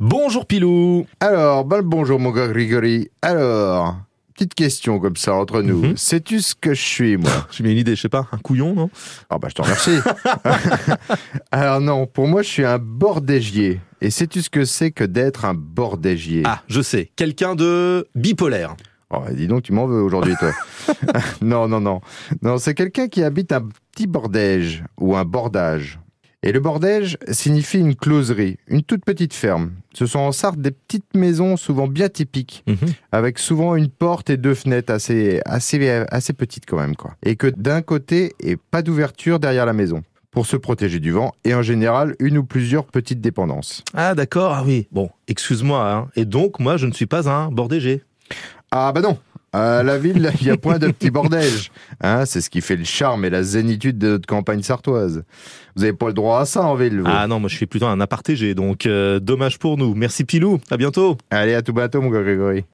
Bonjour Pilou Alors, ben, bonjour mon gars Grigory. Alors, petite question comme ça entre nous. Mhm. Sais-tu ce que je suis, moi? J'ai une idée, je sais pas, un couillon, non? Ah bah je te remercie. Alors non, pour moi je suis un bordégier. Et sais-tu ce que c'est que d'être un bordégier Ah, je sais, quelqu'un de bipolaire. Oh, dis donc, tu m'en veux aujourd'hui, toi. non, non, non. Non, c'est quelqu'un qui habite un petit bordège ou un bordage. Et le bordège signifie une closerie, une toute petite ferme. Ce sont en Sarthe des petites maisons souvent bien typiques, Mhm. avec souvent une porte et deux fenêtres assez, assez, assez petites quand même, quoi. Et que d'un côté, et pas d'ouverture derrière la maison, pour se protéger du vent, et en général, une ou plusieurs petites dépendances. Ah d'accord, ah oui. Bon, excuse-moi, hein. et donc moi je ne suis pas un bordégé. Ah bah non à la ville, il y a point de petits bordèges. Hein, c'est ce qui fait le charme et la zénitude de notre campagne sartoise. Vous n'avez pas le droit à ça en ville, vous. Ah non, moi je suis plutôt un apartégé, donc euh, dommage pour nous. Merci Pilou, à bientôt Allez, à tout bientôt, mon gars Grégory.